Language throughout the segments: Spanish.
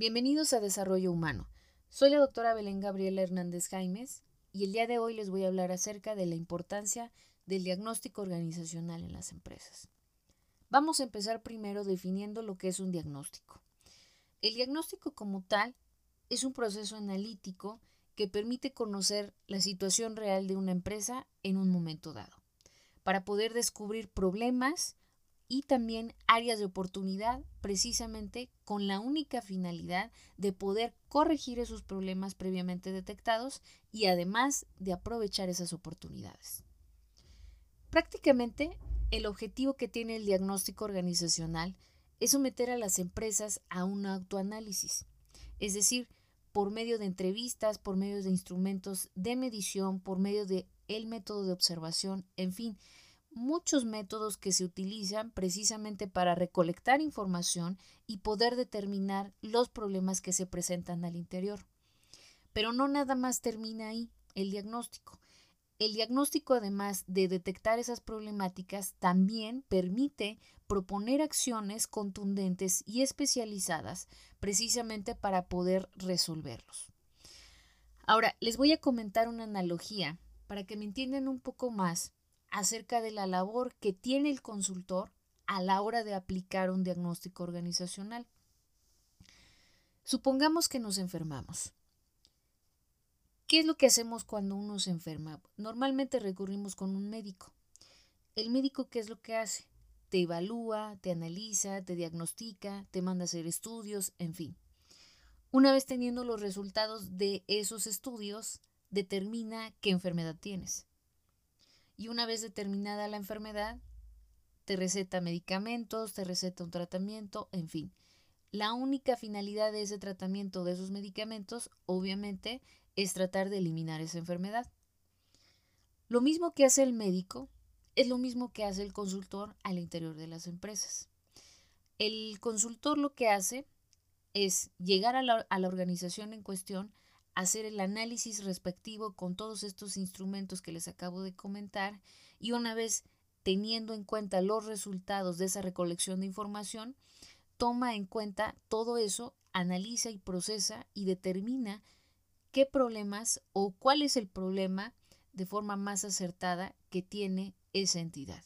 Bienvenidos a Desarrollo Humano. Soy la doctora Belén Gabriela Hernández Jaimes y el día de hoy les voy a hablar acerca de la importancia del diagnóstico organizacional en las empresas. Vamos a empezar primero definiendo lo que es un diagnóstico. El diagnóstico como tal es un proceso analítico que permite conocer la situación real de una empresa en un momento dado, para poder descubrir problemas y también áreas de oportunidad precisamente con la única finalidad de poder corregir esos problemas previamente detectados y además de aprovechar esas oportunidades. Prácticamente el objetivo que tiene el diagnóstico organizacional es someter a las empresas a un autoanálisis, es decir, por medio de entrevistas, por medio de instrumentos de medición, por medio de el método de observación, en fin, muchos métodos que se utilizan precisamente para recolectar información y poder determinar los problemas que se presentan al interior. Pero no nada más termina ahí el diagnóstico. El diagnóstico, además de detectar esas problemáticas, también permite proponer acciones contundentes y especializadas precisamente para poder resolverlos. Ahora, les voy a comentar una analogía para que me entiendan un poco más acerca de la labor que tiene el consultor a la hora de aplicar un diagnóstico organizacional. Supongamos que nos enfermamos. ¿Qué es lo que hacemos cuando uno se enferma? Normalmente recurrimos con un médico. El médico, ¿qué es lo que hace? Te evalúa, te analiza, te diagnostica, te manda a hacer estudios, en fin. Una vez teniendo los resultados de esos estudios, determina qué enfermedad tienes y una vez determinada la enfermedad, te receta medicamentos, te receta un tratamiento, en fin. La única finalidad de ese tratamiento, de esos medicamentos, obviamente, es tratar de eliminar esa enfermedad. Lo mismo que hace el médico es lo mismo que hace el consultor al interior de las empresas. El consultor lo que hace es llegar a la, a la organización en cuestión hacer el análisis respectivo con todos estos instrumentos que les acabo de comentar y una vez teniendo en cuenta los resultados de esa recolección de información, toma en cuenta todo eso, analiza y procesa y determina qué problemas o cuál es el problema de forma más acertada que tiene esa entidad.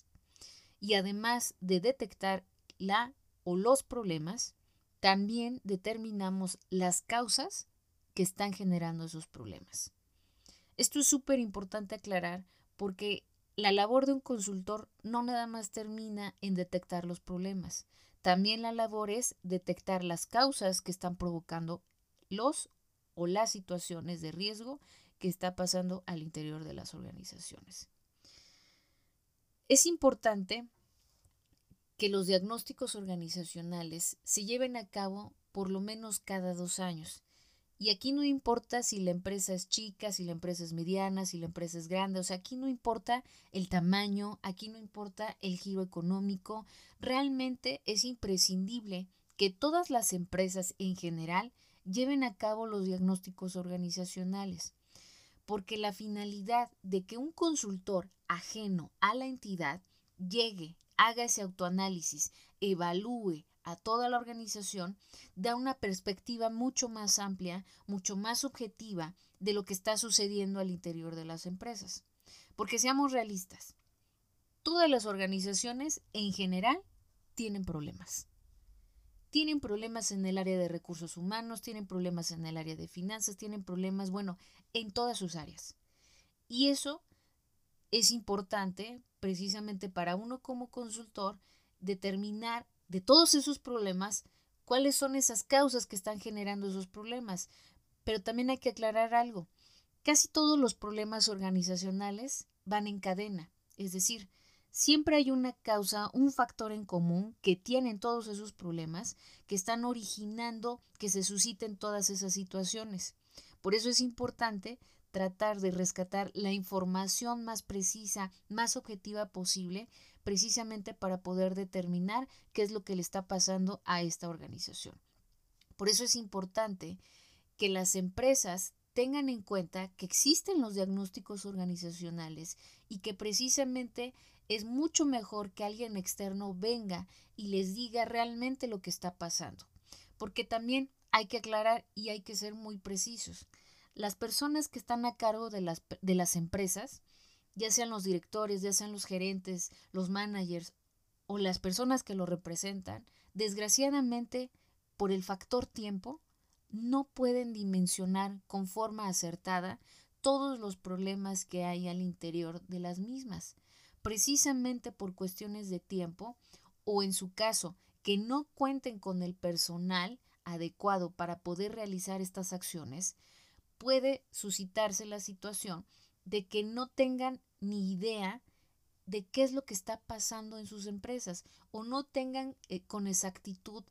Y además de detectar la o los problemas, también determinamos las causas que están generando esos problemas. Esto es súper importante aclarar porque la labor de un consultor no nada más termina en detectar los problemas, también la labor es detectar las causas que están provocando los o las situaciones de riesgo que está pasando al interior de las organizaciones. Es importante que los diagnósticos organizacionales se lleven a cabo por lo menos cada dos años y aquí no importa si la empresa es chica, si la empresa es mediana, si la empresa es grande, o sea, aquí no importa el tamaño, aquí no importa el giro económico, realmente es imprescindible que todas las empresas en general lleven a cabo los diagnósticos organizacionales, porque la finalidad de que un consultor ajeno a la entidad llegue, haga ese autoanálisis, evalúe, a toda la organización da una perspectiva mucho más amplia, mucho más objetiva de lo que está sucediendo al interior de las empresas. Porque seamos realistas, todas las organizaciones en general tienen problemas. Tienen problemas en el área de recursos humanos, tienen problemas en el área de finanzas, tienen problemas, bueno, en todas sus áreas. Y eso es importante precisamente para uno como consultor determinar de todos esos problemas, cuáles son esas causas que están generando esos problemas. Pero también hay que aclarar algo. Casi todos los problemas organizacionales van en cadena, es decir, siempre hay una causa, un factor en común que tienen todos esos problemas que están originando que se susciten todas esas situaciones. Por eso es importante tratar de rescatar la información más precisa, más objetiva posible, precisamente para poder determinar qué es lo que le está pasando a esta organización. Por eso es importante que las empresas tengan en cuenta que existen los diagnósticos organizacionales y que precisamente es mucho mejor que alguien externo venga y les diga realmente lo que está pasando. Porque también hay que aclarar y hay que ser muy precisos. Las personas que están a cargo de las, de las empresas, ya sean los directores, ya sean los gerentes, los managers o las personas que lo representan, desgraciadamente, por el factor tiempo, no pueden dimensionar con forma acertada todos los problemas que hay al interior de las mismas, precisamente por cuestiones de tiempo o en su caso que no cuenten con el personal adecuado para poder realizar estas acciones, puede suscitarse la situación de que no tengan ni idea de qué es lo que está pasando en sus empresas o no tengan eh, con exactitud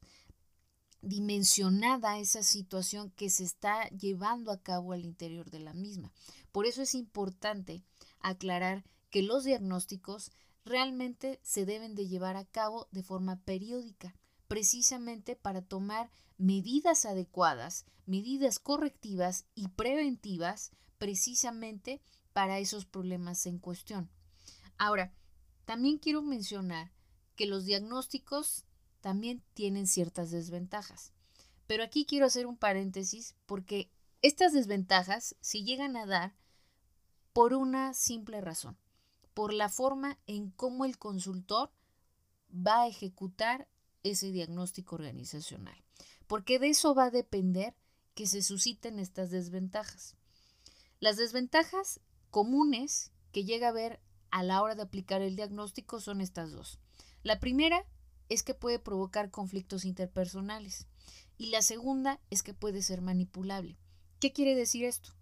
dimensionada esa situación que se está llevando a cabo al interior de la misma. Por eso es importante aclarar que los diagnósticos realmente se deben de llevar a cabo de forma periódica, precisamente para tomar medidas adecuadas, medidas correctivas y preventivas precisamente para esos problemas en cuestión. Ahora, también quiero mencionar que los diagnósticos también tienen ciertas desventajas. Pero aquí quiero hacer un paréntesis porque estas desventajas se llegan a dar por una simple razón, por la forma en cómo el consultor va a ejecutar ese diagnóstico organizacional, porque de eso va a depender que se susciten estas desventajas. Las desventajas comunes que llega a ver a la hora de aplicar el diagnóstico son estas dos. La primera es que puede provocar conflictos interpersonales y la segunda es que puede ser manipulable. ¿Qué quiere decir esto?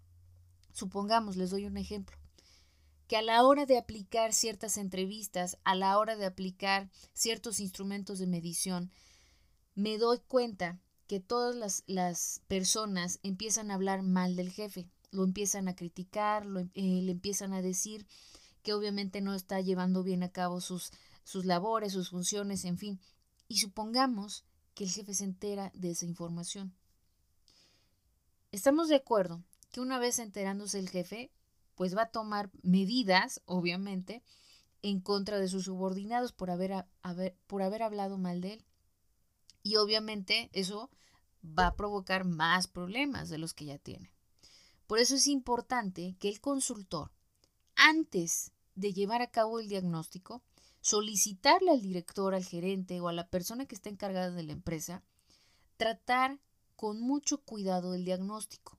Supongamos, les doy un ejemplo, que a la hora de aplicar ciertas entrevistas, a la hora de aplicar ciertos instrumentos de medición, me doy cuenta que todas las, las personas empiezan a hablar mal del jefe, lo empiezan a criticar, lo, eh, le empiezan a decir que obviamente no está llevando bien a cabo sus sus labores, sus funciones, en fin. Y supongamos que el jefe se entera de esa información. Estamos de acuerdo que una vez enterándose el jefe, pues va a tomar medidas, obviamente, en contra de sus subordinados por haber, por haber hablado mal de él. Y obviamente eso va a provocar más problemas de los que ya tiene. Por eso es importante que el consultor, antes de llevar a cabo el diagnóstico, solicitarle al director, al gerente o a la persona que está encargada de la empresa, tratar con mucho cuidado el diagnóstico.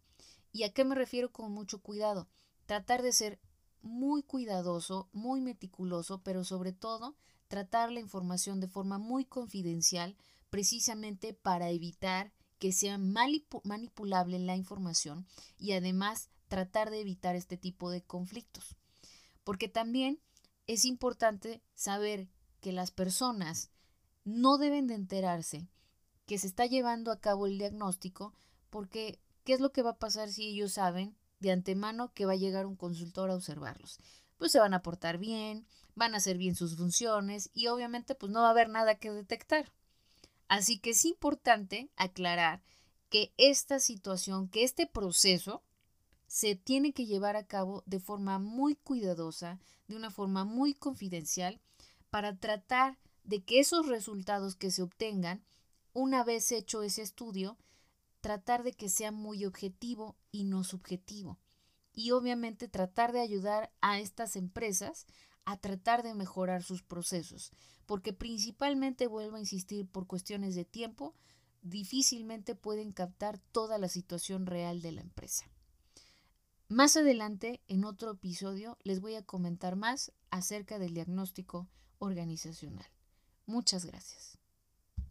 ¿Y a qué me refiero con mucho cuidado? Tratar de ser muy cuidadoso, muy meticuloso, pero sobre todo tratar la información de forma muy confidencial, precisamente para evitar que sea manipulable la información y además tratar de evitar este tipo de conflictos. Porque también es importante saber que las personas no deben de enterarse que se está llevando a cabo el diagnóstico porque ¿qué es lo que va a pasar si ellos saben de antemano que va a llegar un consultor a observarlos? Pues se van a portar bien, van a hacer bien sus funciones y obviamente pues no va a haber nada que detectar. Así que es importante aclarar que esta situación, que este proceso se tiene que llevar a cabo de forma muy cuidadosa, de una forma muy confidencial, para tratar de que esos resultados que se obtengan, una vez hecho ese estudio, tratar de que sea muy objetivo y no subjetivo. Y obviamente tratar de ayudar a estas empresas a tratar de mejorar sus procesos, porque principalmente, vuelvo a insistir, por cuestiones de tiempo, difícilmente pueden captar toda la situación real de la empresa. Más adelante, en otro episodio, les voy a comentar más acerca del diagnóstico organizacional. Muchas gracias.